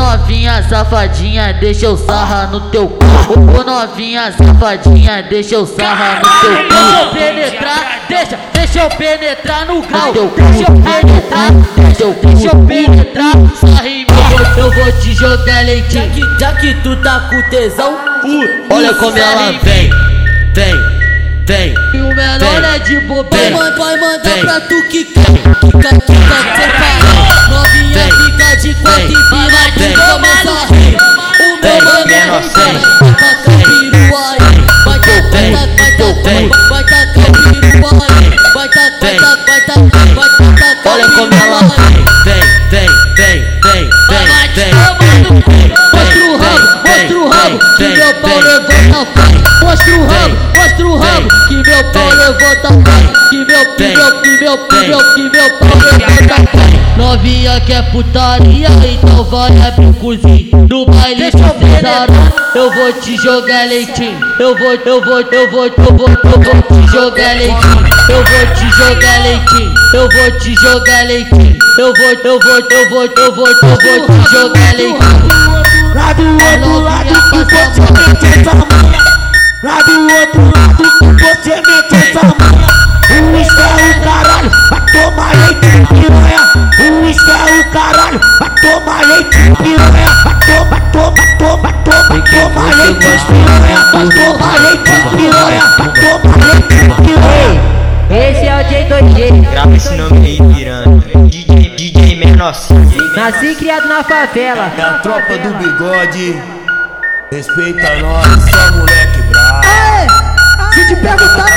novinha safadinha, deixa eu sarrar no teu cu. Ô novinha safadinha, deixa eu sarrar no teu cu. Deixa eu penetrar, deixa, deixa eu penetrar no grau. Deixa eu penetrar, deixa eu, deixa eu penetrar. Sarra em mim, eu, vou te jogar leitinho. Já que, já que tu tá com tesão, uh, Olha como ela vem, vem, vem. E o menor é de bobeira. Vai, mandar pra tu quica, quica, vai tacar Olha como ela vem, vem, vem, vem, vem, vem. Mostra o rabo, mostra o rabo, que meu pau levanta a faca. Mostra o rabo, mostra o rabo, que meu pau levanta a faca. Que meu, que meu, que meu, que meu, que meu pau levanta a faca. Novinha quer putaria, então vai abrir cozinho. No baile de Cesarão, eu vou te jogar leitinho. Eu vou, eu vou, eu vou, eu vou, eu vou te jogar leitinho. Eu vou te jogar leitinho. Eu vou te jogar leitinho. Eu vou, eu vou, eu vou, eu vou, eu vou te jogar leitinho. Lá do outro lado que você mete essa manha. Lá do outro lado que você mete essa manha. O uísque é o caralho, vai tomar leite piranha. O uísque é o caralho, vai tomar leite piranha. Vai tomar, vai tomar, tomar, tomar, tomar leite piranha. Vai tomar leite piranha, vai tomar leite piranha Esse é o J2G, Grava esse nome aí, piranha. DJ, DJ menor nasci e criado na favela. É a tropa do bigode. Respeita nós, só moleque bravo. Se te perguntar